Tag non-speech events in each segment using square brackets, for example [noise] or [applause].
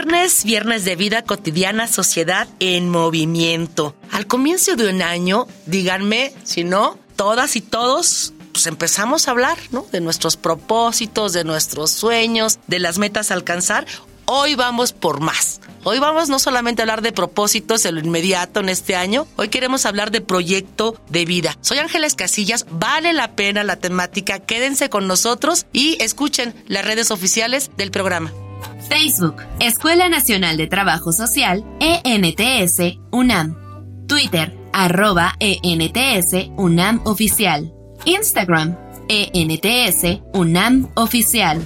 Viernes, viernes de vida cotidiana, sociedad en movimiento. Al comienzo de un año, díganme, si no, todas y todos pues empezamos a hablar, ¿no? De nuestros propósitos, de nuestros sueños, de las metas a alcanzar. Hoy vamos por más. Hoy vamos no solamente a hablar de propósitos en lo inmediato en este año, hoy queremos hablar de proyecto de vida. Soy Ángeles Casillas, vale la pena la temática, quédense con nosotros y escuchen las redes oficiales del programa. Facebook, Escuela Nacional de Trabajo Social, ENTS, UNAM. Twitter, arroba ENTS, UNAM Oficial. Instagram, ENTS, UNAM Oficial.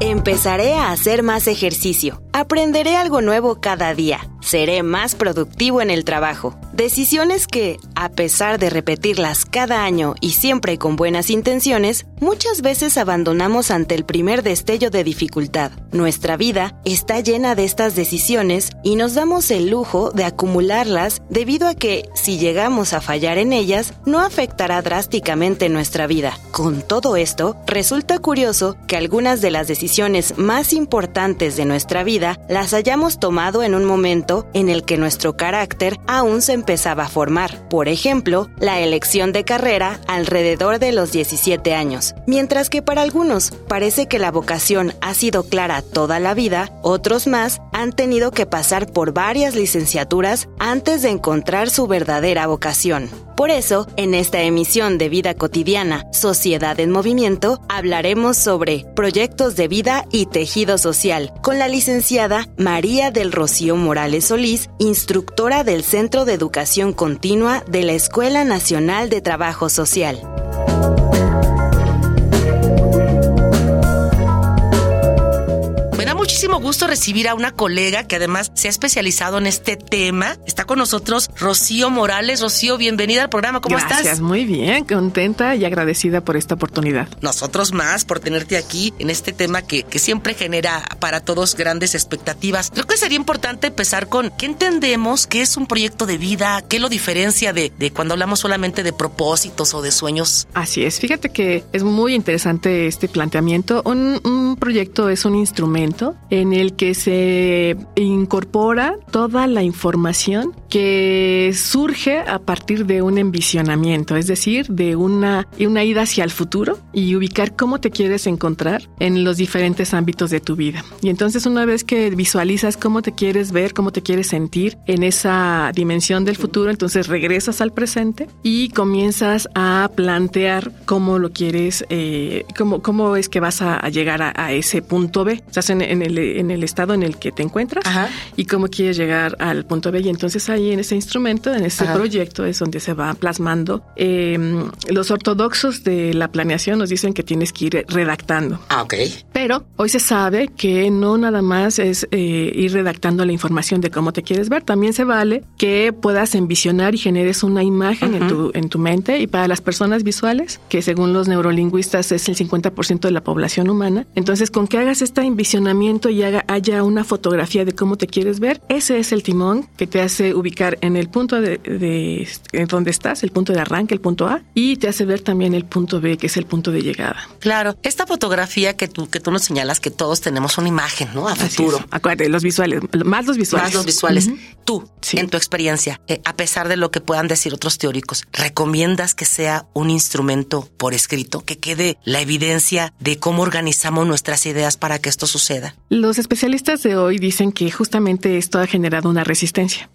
Empezaré a hacer más ejercicio. Aprenderé algo nuevo cada día. Seré más productivo en el trabajo. Decisiones que, a pesar de repetirlas cada año y siempre con buenas intenciones, muchas veces abandonamos ante el primer destello de dificultad. Nuestra vida está llena de estas decisiones y nos damos el lujo de acumularlas debido a que, si llegamos a fallar en ellas, no afectará drásticamente nuestra vida. Con todo esto, resulta curioso que algunas de las decisiones más importantes de nuestra vida las hayamos tomado en un momento en el que nuestro carácter aún se empezaba a formar. Por ejemplo, la elección de carrera alrededor de los 17 años. Mientras que para algunos parece que la vocación ha sido clara toda la vida, otros más han tenido que pasar por varias licenciaturas antes de encontrar su verdadera vocación. Por eso, en esta emisión de Vida Cotidiana, Sociedad en Movimiento, hablaremos sobre proyectos de vida y tejido social con la licenciada María del Rocío Morales Solís, instructora del Centro de Educación Continua de la Escuela Nacional de Trabajo Social. Muchísimo gusto recibir a una colega que además se ha especializado en este tema. Está con nosotros Rocío Morales. Rocío, bienvenida al programa. ¿Cómo Gracias, estás? muy bien, contenta y agradecida por esta oportunidad. Nosotros más por tenerte aquí en este tema que, que siempre genera para todos grandes expectativas. Creo que sería importante empezar con qué entendemos, qué es un proyecto de vida, qué lo diferencia de, de cuando hablamos solamente de propósitos o de sueños. Así es, fíjate que es muy interesante este planteamiento. Un, un proyecto es un instrumento en el que se incorpora toda la información que surge a partir de un envisionamiento, es decir, de una, una ida hacia el futuro y ubicar cómo te quieres encontrar en los diferentes ámbitos de tu vida. Y entonces una vez que visualizas cómo te quieres ver, cómo te quieres sentir en esa dimensión del futuro, entonces regresas al presente y comienzas a plantear cómo lo quieres, eh, cómo, cómo es que vas a, a llegar a, a, ese punto B. Estás en, en, el, en, el, estado en el que te encuentras Ajá. y cómo quieres llegar al punto B. Y entonces ahí en ese instrumento, en ese Ajá. proyecto es donde se va plasmando. Eh, los ortodoxos de la planeación nos dicen que tienes que ir redactando. Ah, ok. Pero hoy se sabe que no nada más es eh, ir redactando la información de cómo te quieres ver, también se vale que puedas envisionar y generes una imagen uh -huh. en, tu, en tu mente y para las personas visuales, que según los neurolingüistas es el 50% de la población humana, entonces con que hagas este envisionamiento y haga, haya una fotografía de cómo te quieres ver, ese es el timón que te hace ubicar en el punto de, de en donde estás, el punto de arranque, el punto A, y te hace ver también el punto B, que es el punto de llegada. Claro, esta fotografía que tú, que tú nos señalas que todos tenemos una imagen, ¿no? A futuro. Acuérdate, los visuales, más los visuales. Más los visuales. Uh -huh. Tú, sí. en tu experiencia, eh, a pesar de lo que puedan decir otros teóricos, ¿recomiendas que sea un instrumento por escrito, que quede la evidencia de cómo organizamos nuestras ideas para que esto suceda? Los especialistas de hoy dicen que justamente esto ha generado una resistencia.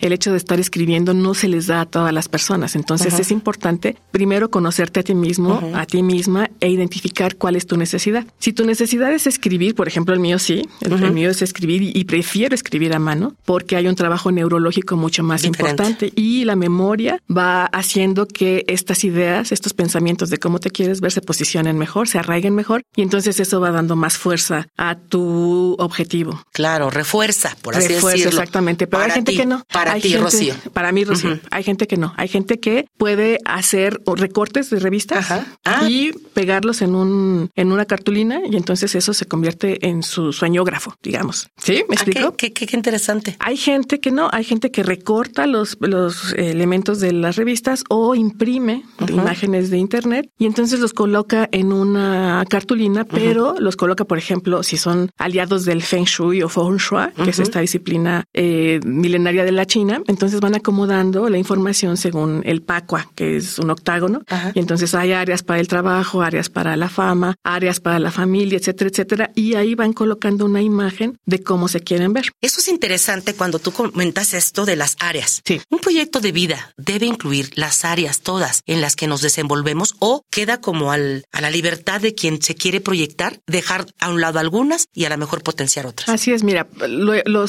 El hecho de estar escribiendo no se les da a todas las personas. Entonces es importante primero conocerte a ti mismo, a ti misma e identificar cuál es tu necesidad. Si tu necesidad es escribir, por ejemplo, el mío sí, el, mío es escribir y prefiero escribir a mano porque hay un trabajo neurológico mucho más importante y la memoria va haciendo que estas ideas, estos pensamientos de cómo te quieres ver se posicionen mejor, se arraiguen mejor y entonces eso va dando más fuerza a tu objetivo. Claro, refuerza, por así refuerza, Exactamente, pero hay gente que no. Para hay ti, gente, Rocío. Para mí, Rocío. Hay gente que no. Hay gente que puede hacer recortes de revistas Ah. y pegarlos en un en una cartulina y entonces eso se convierte en su sueñógrafo, digamos. ¿Sí? ¿Me Ah, explico? qué, qué- qué interesante. Hay gente que no, hay gente que recorta los, los elementos de las revistas o imprime imágenes de internet y entonces los coloca en una cartulina, pero los coloca, por ejemplo, si son aliados del Feng Shui o Feng Shui, que es esta disciplina eh, milenaria de la China, entonces van acomodando la información según el Pacua, que es un octágono, Ajá. y entonces hay áreas para el trabajo, áreas para la fama, áreas para la familia, etcétera, etcétera, y ahí van colocando una imagen de cómo se quieren ver. Eso es interesante cuando tú comentas esto de las áreas. Sí. Un proyecto de vida debe incluir las áreas todas en las que nos desenvolvemos o queda como al, a la libertad de quien se quiere proyectar, dejar a un lado algunas y a lo mejor potenciar otras. Así es, mira, lo, lo,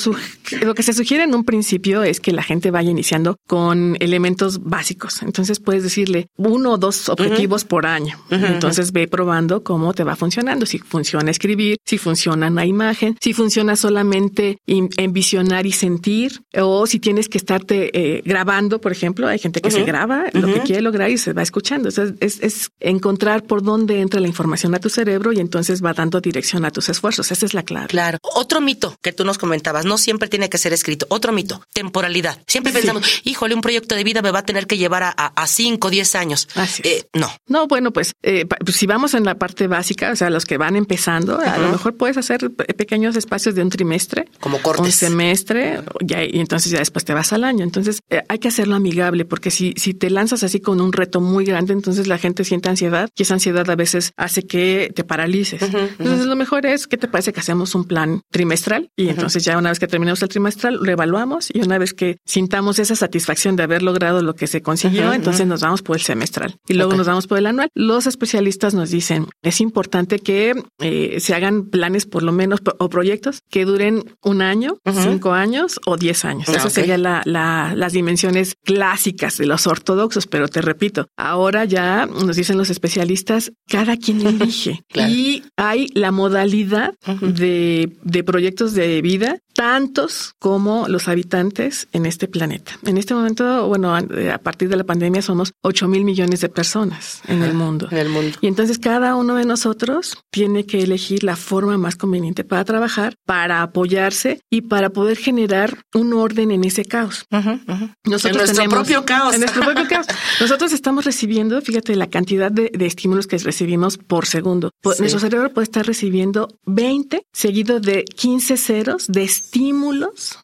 lo que se sugiere en un principio es que la gente vaya iniciando con elementos básicos. Entonces puedes decirle uno o dos objetivos por año. Entonces ve probando cómo te va funcionando, si funciona escribir, si funciona una imagen, si funciona solamente in- envisionar y sentir, o si tienes que estarte eh, grabando, por ejemplo, hay gente que se graba lo que quiere lograr y se va escuchando. Es, es encontrar por dónde entra la información a tu cerebro y entonces va dando dirección a tus esfuerzos. Esa es la clave. Claro. Otro mito que tú nos comentabas, no siempre tiene que ser escrito. Otro mito, temporalidad. Siempre Sí. pensamos, híjole, un proyecto de vida me va a tener que llevar a, a, a cinco, diez años. Así. Eh, no. No, bueno, pues, eh, pues, si vamos en la parte básica, o sea, los que van empezando, a lo mejor puedes hacer pe- pequeños espacios de un trimestre, Como cortes. un semestre, ya, y entonces ya después te vas al año. Entonces eh, hay que hacerlo amigable, porque si, si te lanzas así con un reto muy grande, entonces la gente siente ansiedad y esa ansiedad a veces hace que te paralices. Entonces lo mejor es, ¿qué te parece que hacemos un plan trimestral? Y entonces ya una vez que terminamos el trimestral, lo evaluamos y una vez que sintamos esa satisfacción de haber logrado lo que se consiguió, entonces nos vamos por el semestral y luego nos vamos por el anual. Los especialistas nos dicen, es importante que eh, se hagan planes por lo menos o proyectos que duren un año, cinco años o diez años. Ah, Eso ok. sería la, la- las dimensiones clásicas de los ortodoxos, pero te repito, ahora ya nos dicen los especialistas, cada quien [laughs] elige Claro. y hay la modalidad de, de proyectos de vida tantos como los habitantes en este planeta. En este momento, bueno, a a partir de la pandemia somos 8 mil millones de personas en el mundo. En el mundo. Y entonces cada uno de nosotros tiene que elegir la forma más conveniente para trabajar, para apoyarse y para poder generar un orden en ese caos. Nosotros En nuestro propio caos. En nuestro propio caos. [laughs] Nosotros estamos recibiendo, fíjate, la cantidad de, de estímulos que recibimos por segundo. Sí. Nuestro cerebro puede estar recibiendo 20 seguido de 15 ceros de estímulos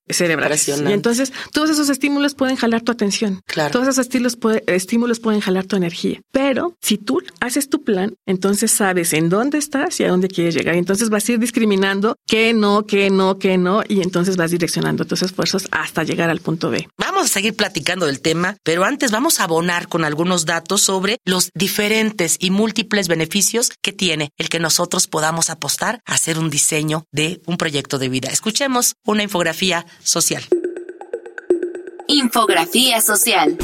cerebrales. Impresionante. Y entonces todos esos estímulos pueden jalar tu atención. Claro. Todos esos estilos puede- estímulos pueden jalar tu energía. Pero si tú haces tu plan, entonces sabes en dónde estás y a dónde quieres llegar. Y entonces vas a ir discriminando qué no, qué no, qué no. Y entonces vas direccionando tus esfuerzos hasta llegar al punto B. Vamos a seguir platicando del tema, pero antes vamos a abonar con algunos datos sobre los diferentes y múltiples beneficios que tiene el que nosotros podamos apostar a hacer un diseño de un proyecto de vida. Escuchemos una infografía social. Infografía social.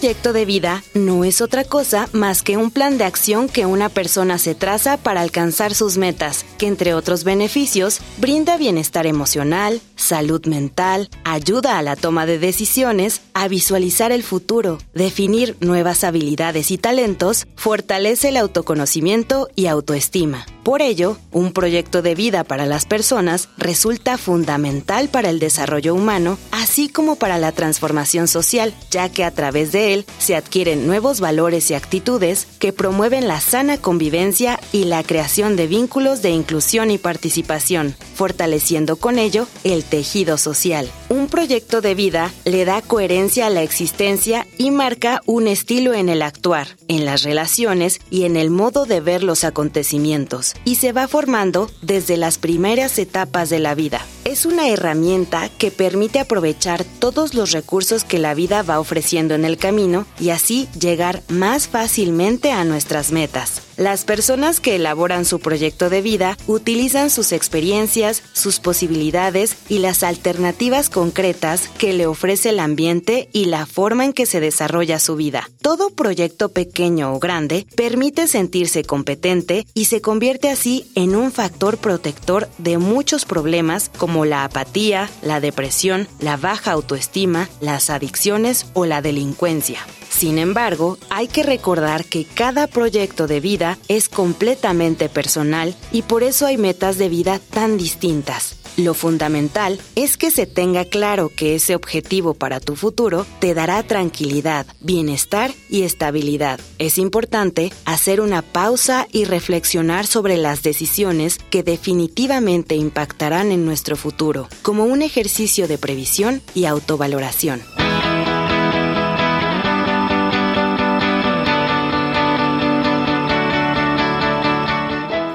Proyecto de vida no es otra cosa más que un plan de acción que una persona se traza para alcanzar sus metas, que entre otros beneficios brinda bienestar emocional, salud mental, ayuda a la toma de decisiones, a visualizar el futuro, definir nuevas habilidades y talentos, fortalece el autoconocimiento y autoestima. Por ello, un proyecto de vida para las personas resulta fundamental para el desarrollo humano, así como para la transformación social, ya que a través de él se adquieren nuevos valores y actitudes que promueven la sana convivencia y la creación de vínculos de inclusión y participación, fortaleciendo con ello el tejido social. Un proyecto de vida le da coherencia a la existencia y marca un estilo en el actuar, en las relaciones y en el modo de ver los acontecimientos, y se va formando desde las primeras etapas de la vida. Es una herramienta que permite aprovechar todos los recursos que la vida va ofreciendo en el camino y así llegar más fácilmente a nuestras metas. Las personas que elaboran su proyecto de vida utilizan sus experiencias, sus posibilidades y las alternativas concretas que le ofrece el ambiente y la forma en que se desarrolla su vida. Todo proyecto pequeño o grande permite sentirse competente y se convierte así en un factor protector de muchos problemas como la apatía, la depresión, la baja autoestima, las adicciones o la delincuencia. Sin embargo, hay que recordar que cada proyecto de vida es completamente personal y por eso hay metas de vida tan distintas. Lo fundamental es que se tenga claro que ese objetivo para tu futuro te dará tranquilidad, bienestar y estabilidad. Es importante hacer una pausa y reflexionar sobre las decisiones que definitivamente impactarán en nuestro futuro, como un ejercicio de previsión y autovaloración.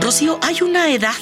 Rocío, ¿hay una edad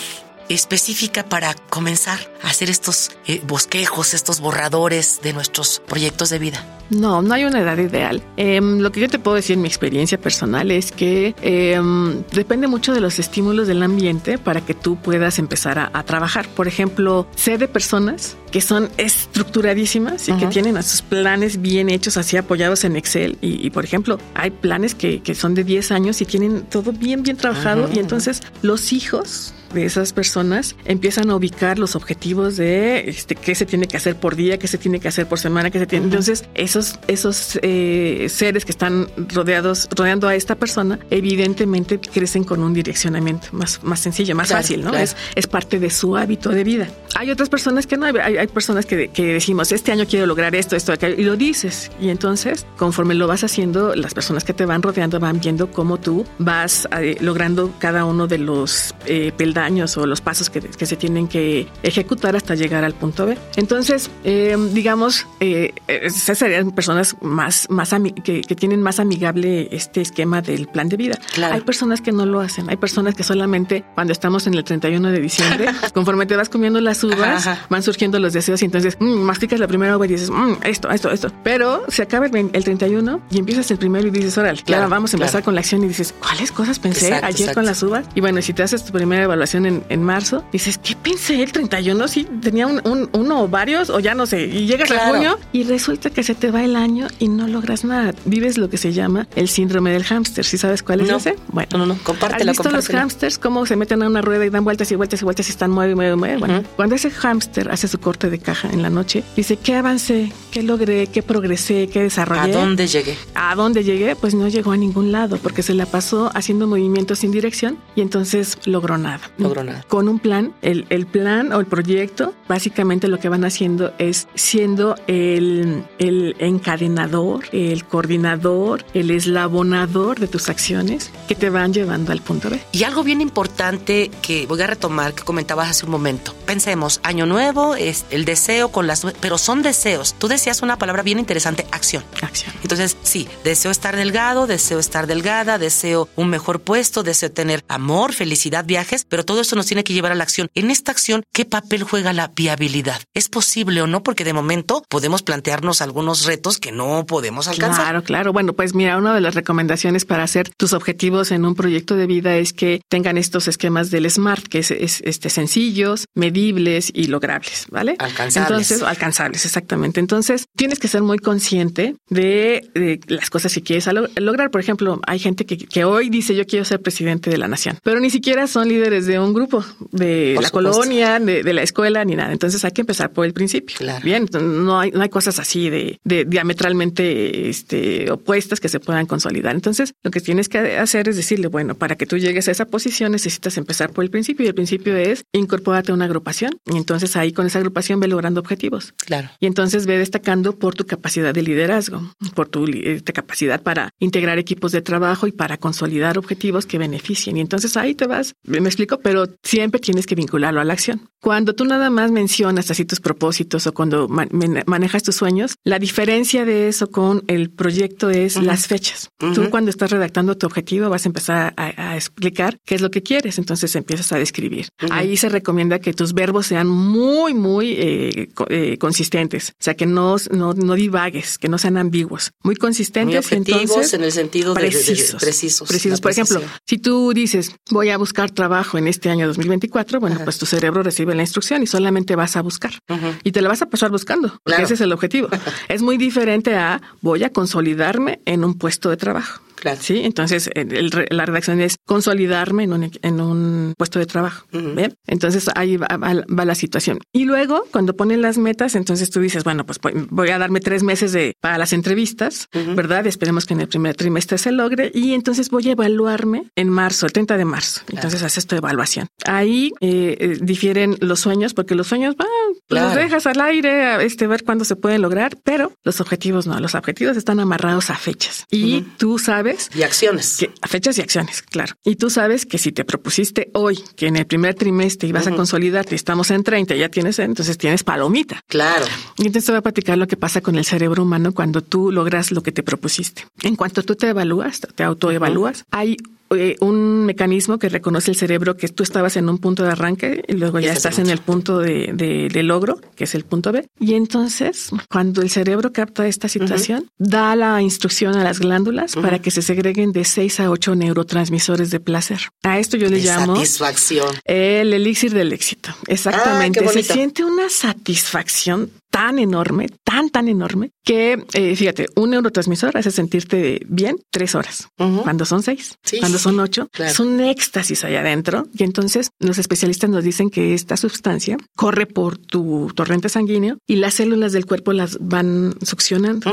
específica para comenzar a hacer estos eh, bosquejos, estos borradores de nuestros proyectos de vida? No, no hay una edad ideal. Em, lo que yo te puedo decir en mi experiencia personal es que em, depende mucho de los estímulos del ambiente para que tú puedas empezar a, trabajar. Por ejemplo, sé de personas que son estructuradísimas y que tienen a sus planes bien hechos, así apoyados en Excel. Y, por ejemplo, hay planes que, son de 10 años y tienen todo bien, bien trabajado. Y entonces los hijos de esas personas empiezan a ubicar los objetivos de este, qué se tiene que hacer por día, qué se tiene que hacer por semana, qué se tiene. Entonces, esos, esos eh, seres que están rodeados, rodeando a esta persona, evidentemente crecen con un direccionamiento más, más sencillo, más fácil, ¿no? Es, es parte de su hábito de vida. Hay otras personas que no, hay, hay personas que, que, decimos, este año quiero lograr esto, esto, aquello, y lo dices. Y entonces, conforme lo vas haciendo, las personas que te van rodeando van viendo cómo tú vas eh, logrando cada uno de los eh, peldaños o los pasos que, que, se tienen que ejecutar hasta llegar al punto B. Entonces, eh, digamos, esas serían personas más, más que, que, tienen más amigable este esquema del plan de vida. Hay personas que no lo hacen, hay personas que solamente cuando estamos en el 31 de diciembre, [laughs] conforme te vas comiendo las uvas, van surgiendo los deseos y entonces mm, masticas la primera uva y dices, mm, esto, esto, esto. Pero se acaba el, 31 y empiezas el primero y dices, órale, claro, vamos a empezar con la acción y dices, ¿cuáles cosas pensé ayer con las uvas? Y bueno, si te haces tu primera evaluación en, en marzo, dices, ¿qué pensé el 31? Si tenía un, uno o varios o ya no sé. Y llegas a junio y resulta que se te va el año y no logras nada. Vives lo que se llama el síndrome del hámster. ¿Sí sabes cuál es ese? Bueno, no, no, no. compártelo. ¿Has visto los hámsters cómo se meten a una rueda y dan vueltas y vueltas y vueltas y están mueve, mueve, mueve? Bueno, cuando ese hámster hace su corte de caja en la noche, dice, ¿qué avancé? ¿Qué logré? ¿Qué progresé? ¿Qué desarrollé? ¿A dónde llegué? ¿A dónde llegué? Pues no llegó a ningún lado porque se la pasó haciendo movimientos sin dirección y entonces logró nada. Logró nada. Con un plan, el, el plan o el proyecto, básicamente lo que van haciendo es siendo el, el encadenador, el coordinador, el eslabonador de tus acciones que te van llevando al punto B. Y algo bien importante que voy a retomar que comentabas hace un momento. Pensemos, año nuevo, es el deseo con las... Pero son deseos. Tú decías una palabra bien interesante, acción. Acción. Entonces, sí, deseo estar delgado, deseo estar delgada, deseo un mejor puesto, deseo tener amor, felicidad, viajes, pero todo eso nos tiene que llevar a la acción. En esta acción, ¿qué papel juega la viabilidad? ¿Es posible o no? Porque de momento podemos plantearnos algunos retos que no podemos alcanzar. Claro, claro. Bueno, pues mira, una de las recomendaciones para hacer tus objetivos en un proyecto de vida es que tengan estos esquemas del SMART, que es, este, sencillos, medibles y logrables, ¿vale? Alcanzables. Entonces, alcanzables, exactamente. Entonces, tienes que ser muy consciente de, las cosas que quieres lograr. Por ejemplo, hay gente que, hoy dice yo quiero ser presidente de la nación, pero ni siquiera son líderes de un grupo, de la colonia, de, la escuela, ni nada. Entonces hay que empezar por el principio. Bien, no hay, no hay cosas así de, diametralmente este, opuestas que se puedan consolidar. Entonces, lo que tienes que hacer es decirle, bueno, para que tú llegues a esa posición necesitas empezar por el principio y el principio es incorpórate a una agrupación y entonces ahí con esa agrupación ve logrando objetivos. Claro. Y entonces ve destacando por tu capacidad de liderazgo, por tu eh, capacidad para integrar equipos de trabajo y para consolidar objetivos que beneficien. Y entonces ahí te vas, me explico, pero siempre tienes que vincularlo a la acción. Cuando tú nada más mencionas así tus propósitos o cuando manejas tus sueños, la diferencia de eso con el proyecto es las fechas. Tú cuando estás redactando tu objetivo vas a empezar a, explicar qué es lo que quieres, entonces empiezas a describir. Ahí se recomienda que tus verbos sean muy, muy eh, eh, consistentes, o sea, que no, no, divagues, que no sean ambiguos, muy consistentes. Muy entonces, en el sentido precisos, de, precisos. Precisos. Por ejemplo, si tú dices, voy a buscar trabajo en este año 2024, bueno, pues tu cerebro recibe la instrucción y solamente vas a buscar. Y te la vas a pasar buscando, porque ese es el objetivo. [laughs] es muy diferente a voy a consolidarme en un puesto de trabajo. Sí, entonces la redacción es consolidarme en un, en un puesto de trabajo. Entonces ahí va, la situación. Y luego, cuando ponen las metas, entonces tú dices, bueno, pues voy a darme tres meses de, para las entrevistas, ¿verdad? Esperemos que en el primer trimestre se logre. Y entonces voy a evaluarme en marzo, el 30 de marzo. Entonces haces tu evaluación. Ahí eh, eh, difieren los sueños, porque los sueños, van, los dejas al aire, este, ver cuándo se pueden lograr, pero los objetivos no. Los objetivos están amarrados a fechas. Y tú sabes y acciones. Que, fechas y acciones, claro. Y tú sabes que si te propusiste hoy que en el primer trimestre ibas a consolidarte, estamos en 30, ya tienes, entonces tienes palomita. Claro. Y entonces te voy a platicar lo que pasa con el cerebro humano cuando tú logras lo que te propusiste. En cuanto tú te evalúas, te autoevalúas, hay eh, un mecanismo que reconoce el cerebro que tú estabas en un punto de arranque y luego ya estás en el punto de, de, logro, que es el punto B. Y entonces, cuando el cerebro capta esta situación, da la instrucción a las glándulas para que se segreguen de 6 a 8 neurotransmisores de placer. A esto yo le llamo satisfacción. El elixir del éxito. Exactamente. Ah, se siente una satisfacción tan enorme, tan, tan enorme, que eh, fíjate, un neurotransmisor hace sentirte bien tres horas. Cuando son seis, cuando son ocho, es un éxtasis allá adentro. Y entonces los especialistas nos dicen que esta sustancia corre por tu torrente sanguíneo y las células del cuerpo las van succionando.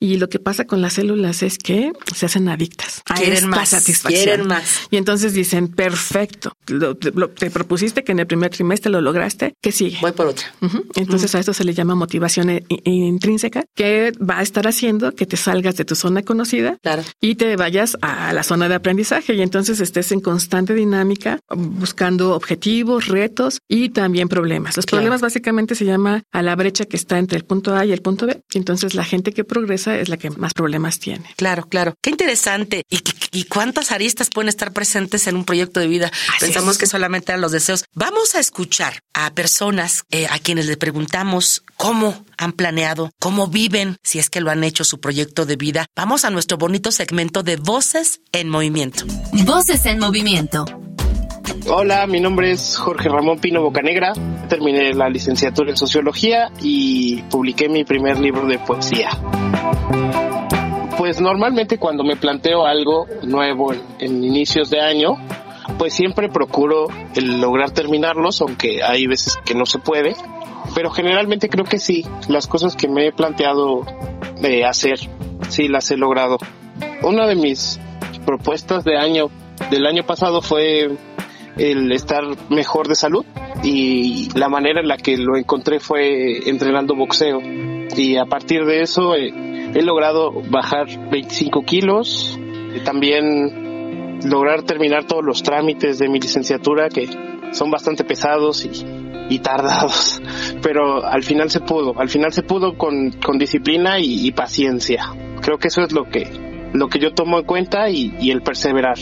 Y lo que pasa con las células es que se hacen adictas a quieren esta más, satisfacción. Quieren más. Y entonces dicen, perfecto, te propusiste que en el primer trimestre lo lograste, ¿qué sigue? Voy por otra. Entonces a esto se le llama motivación e, intrínseca que va a estar haciendo que te salgas de tu zona conocida y te vayas a la zona de aprendizaje y entonces estés en constante dinámica buscando objetivos, retos y también problemas. Los problemas básicamente se llama a la brecha que está entre el punto A y el punto B. Entonces la gente que progresa es la que más problemas tiene. Claro, claro. Qué interesante. ¿Y, y cuántas aristas pueden estar presentes en un proyecto de vida? Pensamos que solamente eran los deseos. Vamos a escuchar a personas eh, a quienes le preguntamos cómo cómo han planeado, cómo viven, si es que lo han hecho su proyecto de vida. Vamos a nuestro bonito segmento de Voces en Movimiento. Voces en Movimiento. Hola, mi nombre es Jorge Ramón Pino Bocanegra. Terminé la licenciatura en Sociología y publiqué mi primer libro de poesía. Pues normalmente cuando me planteo algo nuevo en, inicios de año, pues siempre procuro el lograr terminarlos, aunque hay veces que no se puede pero generalmente creo que sí, las cosas que me he planteado de hacer, sí las he logrado. Una de mis propuestas de año, del año pasado fue el estar mejor de salud y la manera en la que lo encontré fue entrenando boxeo y a partir de eso he, he logrado bajar 25 kilos, también lograr terminar todos los trámites de mi licenciatura que son bastante pesados y y tardados, pero al final se pudo, al final se pudo con, con disciplina y, paciencia. Creo que eso es lo que, lo que yo tomo en cuenta y, el perseverar.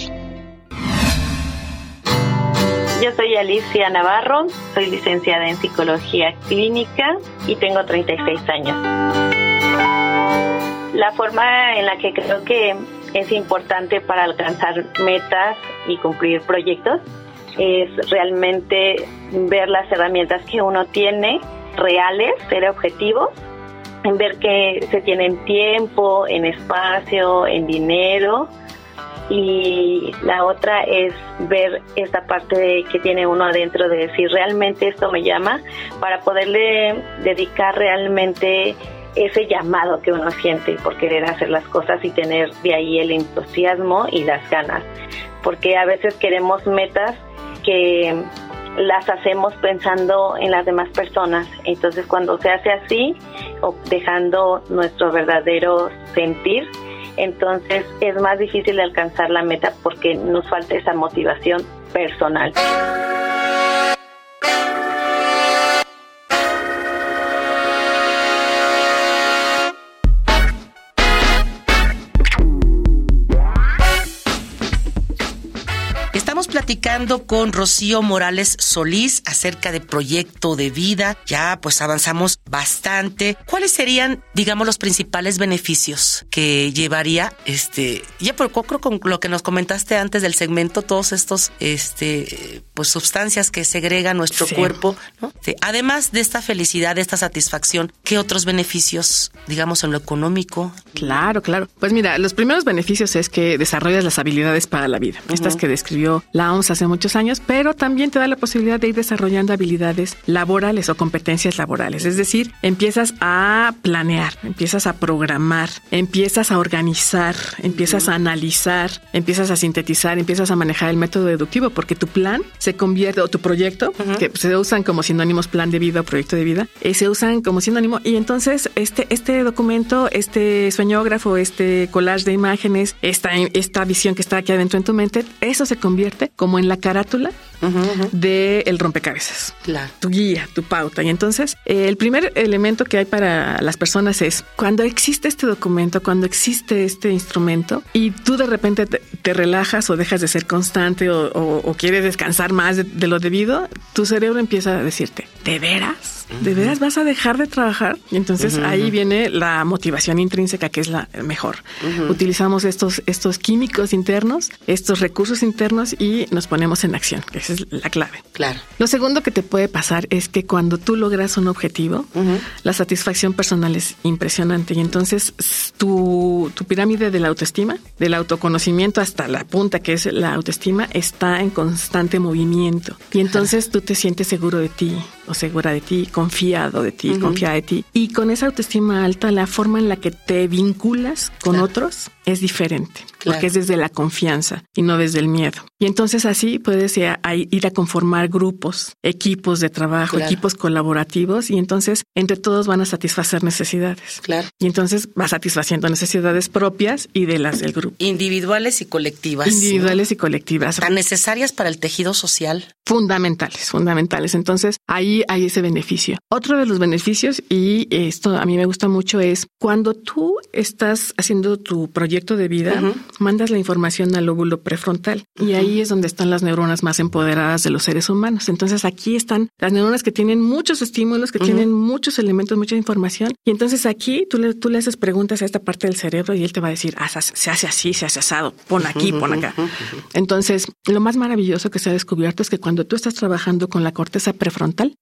Yo soy Alicia Navarro, soy licenciada en psicología clínica y tengo 36 años. La forma en la que creo que es importante para alcanzar metas y cumplir proyectos es realmente ver las herramientas que uno tiene reales, ser objetivos, ver que se tiene en tiempo, en espacio, en dinero. Y la otra es ver esta parte que tiene uno adentro de decir realmente esto me llama para poderle dedicar realmente ese llamado que uno siente por querer hacer las cosas y tener de ahí el entusiasmo y las ganas. Porque a veces queremos metas que las hacemos pensando en las demás personas. Entonces cuando se hace así, dejando nuestro verdadero sentir, entonces es más difícil alcanzar la meta porque nos falta esa motivación personal. Platicando con Rocío Morales Solís acerca de proyecto de vida. Ya pues avanzamos bastante. ¿Cuáles serían, digamos, los principales beneficios que llevaría este, ya por creo con lo que nos comentaste antes del segmento, todos estos este pues sustancias que segrega nuestro cuerpo, ¿no? Además de esta felicidad, de esta satisfacción, ¿qué otros beneficios, digamos, en lo económico? Claro, claro. Pues mira, los primeros beneficios es que desarrollas las habilidades para la vida. Estas que describió la OMS hace muchos años, pero también te da la posibilidad de ir desarrollando habilidades laborales o competencias laborales. Es decir, empiezas a planear, empiezas a programar, empiezas a organizar, empiezas a analizar, empiezas a sintetizar, empiezas a manejar el método deductivo, porque tu plan se convierte, o tu proyecto, que se usan como sinónimos plan de vida o proyecto de vida, eh, se usan como sinónimo. Y entonces este, este documento, este sueñógrafo, este collage de imágenes, esta, esta visión que está aquí adentro en tu mente, eso se convierte como en la carátula de el rompecabezas. Claro. Tu guía, tu pauta. Y entonces, el primer elemento que hay para las personas es cuando existe este documento, cuando existe este instrumento y tú de repente te, relajas o dejas de ser constante o, quieres descansar más de, lo debido, tu cerebro empieza a decirte, ¿de veras? ¿De veras vas a dejar de trabajar? Y entonces ahí viene la motivación intrínseca que es la mejor. Utilizamos estos, estos químicos internos, estos recursos internos y nos ponemos en acción. Esa es la clave. Claro. Lo segundo que te puede pasar es que cuando tú logras un objetivo, la satisfacción personal es impresionante y entonces tu, tu pirámide de la autoestima, del autoconocimiento hasta la punta que es la autoestima, está en constante movimiento. Y entonces tú te sientes seguro de ti o segura de ti, confiado de ti, confiada de ti. Y con esa autoestima alta, la forma en la que te vinculas con otros es diferente, porque es desde la confianza y no desde el miedo. Y entonces así puedes ir a, conformar grupos, equipos de trabajo, equipos colaborativos, y entonces entre todos van a satisfacer necesidades. Claro. Y entonces va satisfaciendo necesidades propias y de las del grupo. Individuales y colectivas. Individuales y colectivas. Tan necesarias para el tejido social. Fundamentales, fundamentales. Entonces ahí hay ese beneficio. Otro de los beneficios, y esto a mí me gusta mucho, es cuando tú estás haciendo tu proyecto de vida, mandas la información al lóbulo prefrontal y ahí es donde están las neuronas más empoderadas de los seres humanos. Entonces aquí están las neuronas que tienen muchos estímulos, que tienen muchos elementos, mucha información y entonces aquí tú le, tú le haces preguntas a esta parte del cerebro y él te va a decir, ah, se hace así, se hace asado, pon aquí, pon acá. Entonces, lo más maravilloso que se ha descubierto es que cuando tú estás trabajando con la corteza prefrontal,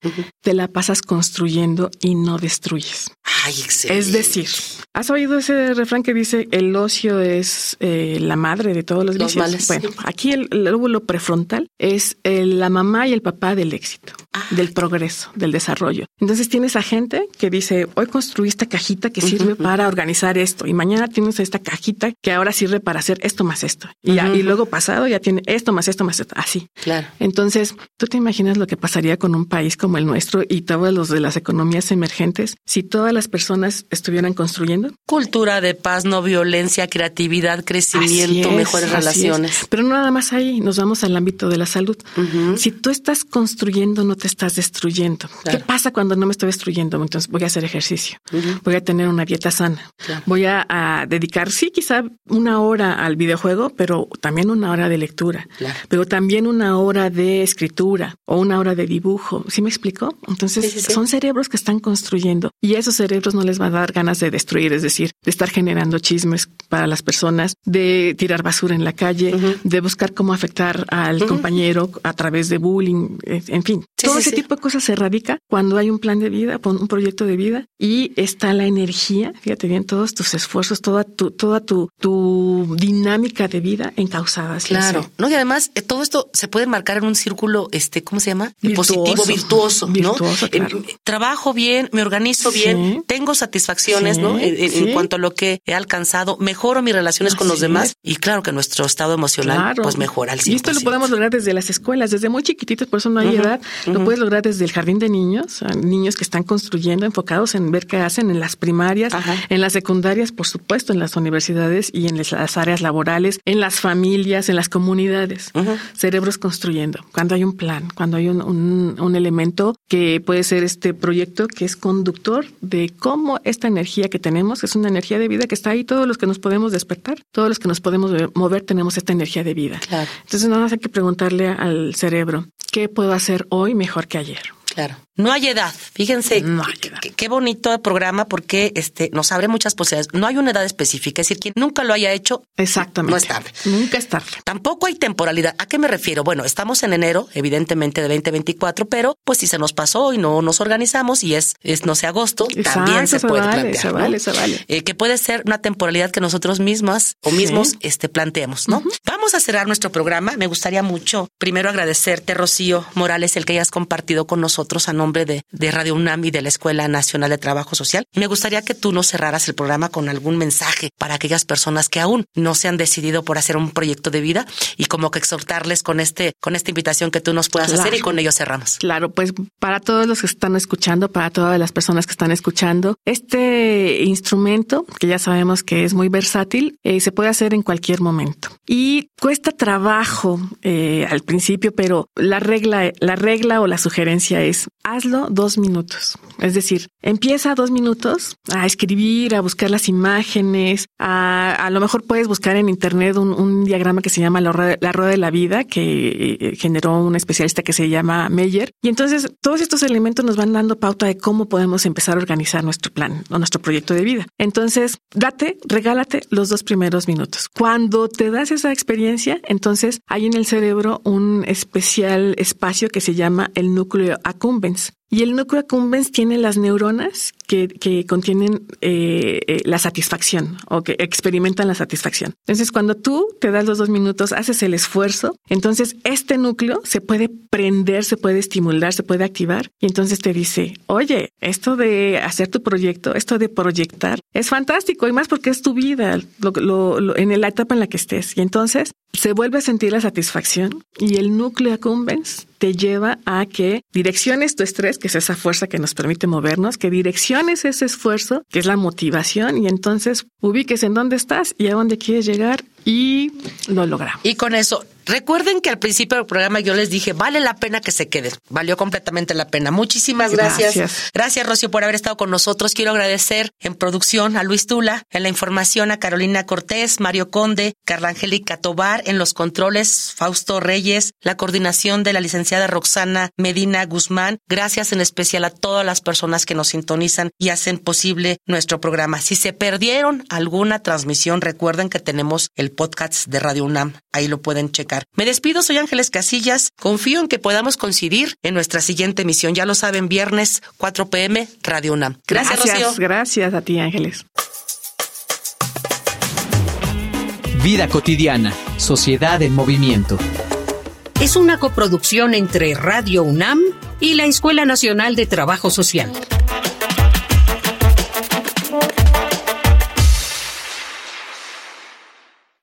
te la pasas construyendo y no destruyes. Ay, excelente. Es decir, ¿has oído ese refrán que dice el ocio es eh, la madre de todos los, vicios. Bueno, aquí el, lóbulo prefrontal es la mamá y el papá del éxito, ah, del progreso, del desarrollo. Entonces tienes a gente que dice, hoy construí esta cajita que sirve para organizar esto y mañana tienes esta cajita que ahora sirve para hacer esto más esto. Y, y luego pasado ya tiene esto más esto más esto, así. Claro. Entonces, ¿tú te imaginas lo que pasaría con un país como el nuestro y todos los de las economías emergentes si todas las personas estuvieran construyendo? Cultura de paz, no violencia, creatividad, crecimiento, mejores relaciones. Pero no nada más ahí, nos vamos al ámbito de la salud. Si tú estás construyendo, no te estás destruyendo. ¿Qué pasa cuando no me estoy destruyendo? Entonces voy a hacer ejercicio, voy a tener una dieta sana, voy a, dedicar, sí, quizá una hora al videojuego, pero también una hora de lectura, pero también una hora de escritura o una hora de dibujo. ¿Sí me explico? Entonces son cerebros que están construyendo y esos cerebros no les va a dar ganas de destruir, es decir, de estar generando chismes para las personas, de tirar basura en la calle, de buscar cómo afectar al compañero a través de bullying, en fin. todo ese tipo de cosas se radica cuando hay un plan de vida, un proyecto de vida y está la energía, fíjate bien, todos tus esfuerzos, toda tu, toda tu, tu dinámica de vida encausada. Claro. No, y además eh, todo esto se puede marcar en un círculo, este, ¿cómo se llama? Positivo, virtuoso, ¿no? Virtuoso, eh, trabajo bien, me organizo bien, tengo satisfacciones, ¿no? En, cuanto a lo que he alcanzado, mejoro mis relaciones con los demás y claro que nuestro estado emocional pues mejora al 100%. Y esto lo podemos lograr desde las escuelas, desde muy chiquititos, por eso no hay edad. Lo puedes lograr desde el jardín de niños, niños que están construyendo, enfocados en ver qué hacen en las primarias, en las secundarias, por supuesto, en las universidades y en las áreas laborales, en las familias, en las comunidades. Cerebros construyendo. Cuando hay un plan, cuando hay un, un, un elemento que puede ser este proyecto que es conductor de cómo esta energía que tenemos es una energía de vida que está ahí. Todos los que nos podemos despertar, todos los que nos podemos mover, tenemos esta energía de vida. Entonces, nada más hay que preguntarle al cerebro, ¿qué puedo hacer hoy mejor que ayer? Claro. No hay edad. Fíjense Qué, bonito el programa porque este nos abre muchas posibilidades. No hay una edad específica, es decir, quien nunca lo haya hecho, exactamente, no es tarde. Nunca es tarde. Tampoco hay temporalidad. ¿A qué me refiero? Bueno, estamos en enero, evidentemente de 2024, pero pues si se nos pasó y no nos organizamos y es, es no sé agosto, también se, puede plantear. Se vale, se vale. Eh, que puede ser una temporalidad que nosotros mismas o mismos este planteemos, ¿no? Vamos a cerrar nuestro programa. Me gustaría mucho primero agradecerte, Rocío Morales, el que hayas compartido con nosotros a nombre de, de Radio UNAM y de la Escuela Nacional de Trabajo Social. Me gustaría que tú nos cerraras el programa con algún mensaje para aquellas personas que aún no se han decidido por hacer un proyecto de vida y como que exhortarles con este, con esta invitación que tú nos puedas hacer y con ello cerramos. Claro, pues para todos los que están escuchando, para todas las personas que están escuchando, este instrumento, que ya sabemos que es muy versátil, eh, se puede hacer en cualquier momento. Y cuesta trabajo eh, al principio, pero la regla, la regla o la sugerencia es hazlo dos minutos. Es decir, empieza dos minutos a escribir, a buscar las imágenes, a, a lo mejor puedes buscar en internet un, diagrama que se llama la rueda, la rueda, de la vida que eh, generó un especialista que se llama Meyer. Y entonces todos estos elementos nos van dando pauta de cómo podemos empezar a organizar nuestro plan o nuestro proyecto de vida. Entonces, date, regálate los dos primeros minutos. Cuando te das esa experiencia, entonces hay en el cerebro un especial espacio que se llama el núcleo accumbens. Y el núcleo accumbens tiene las neuronas que, contienen eh, eh, la satisfacción o que experimentan la satisfacción. Entonces, cuando tú te das los dos minutos, haces el esfuerzo, entonces este núcleo se puede prender, se puede estimular, se puede activar y entonces te dice, oye, esto de hacer tu proyecto, esto de proyectar, es fantástico y más porque es tu vida, en la etapa en la que estés. Y entonces se vuelve a sentir la satisfacción y el núcleo accumbens te lleva a que direcciones tu estrés, que es esa fuerza que nos permite movernos, que direcciones ese esfuerzo, que es la motivación, y entonces ubiques en dónde estás y a dónde quieres llegar y lo logramos. Y con eso, recuerden que al principio del programa yo les dije, vale la pena que se queden. Valió completamente la pena. Muchísimas gracias. Gracias, gracias Rocío, por haber estado con nosotros. Quiero agradecer en producción a Luis Tula, en la información a Carolina Cortés, Mario Conde, Carla Angélica Tobar, en los controles, Fausto Reyes, la coordinación de la licenciada Roxana Medina Guzmán. Gracias en especial a todas las personas que nos sintonizan y hacen posible nuestro programa. Si se perdieron alguna transmisión, recuerden que tenemos el podcast de Radio UNAM. Ahí lo pueden checar. Me despido, soy Ángeles Casillas. Confío en que podamos coincidir en nuestra siguiente emisión. Ya lo saben, viernes 4 pm, Radio UNAM. Gracias, gracias Gracias a ti, Ángeles. Vida cotidiana, sociedad en movimiento. Es una coproducción entre Radio UNAM y la Escuela Nacional de Trabajo Social.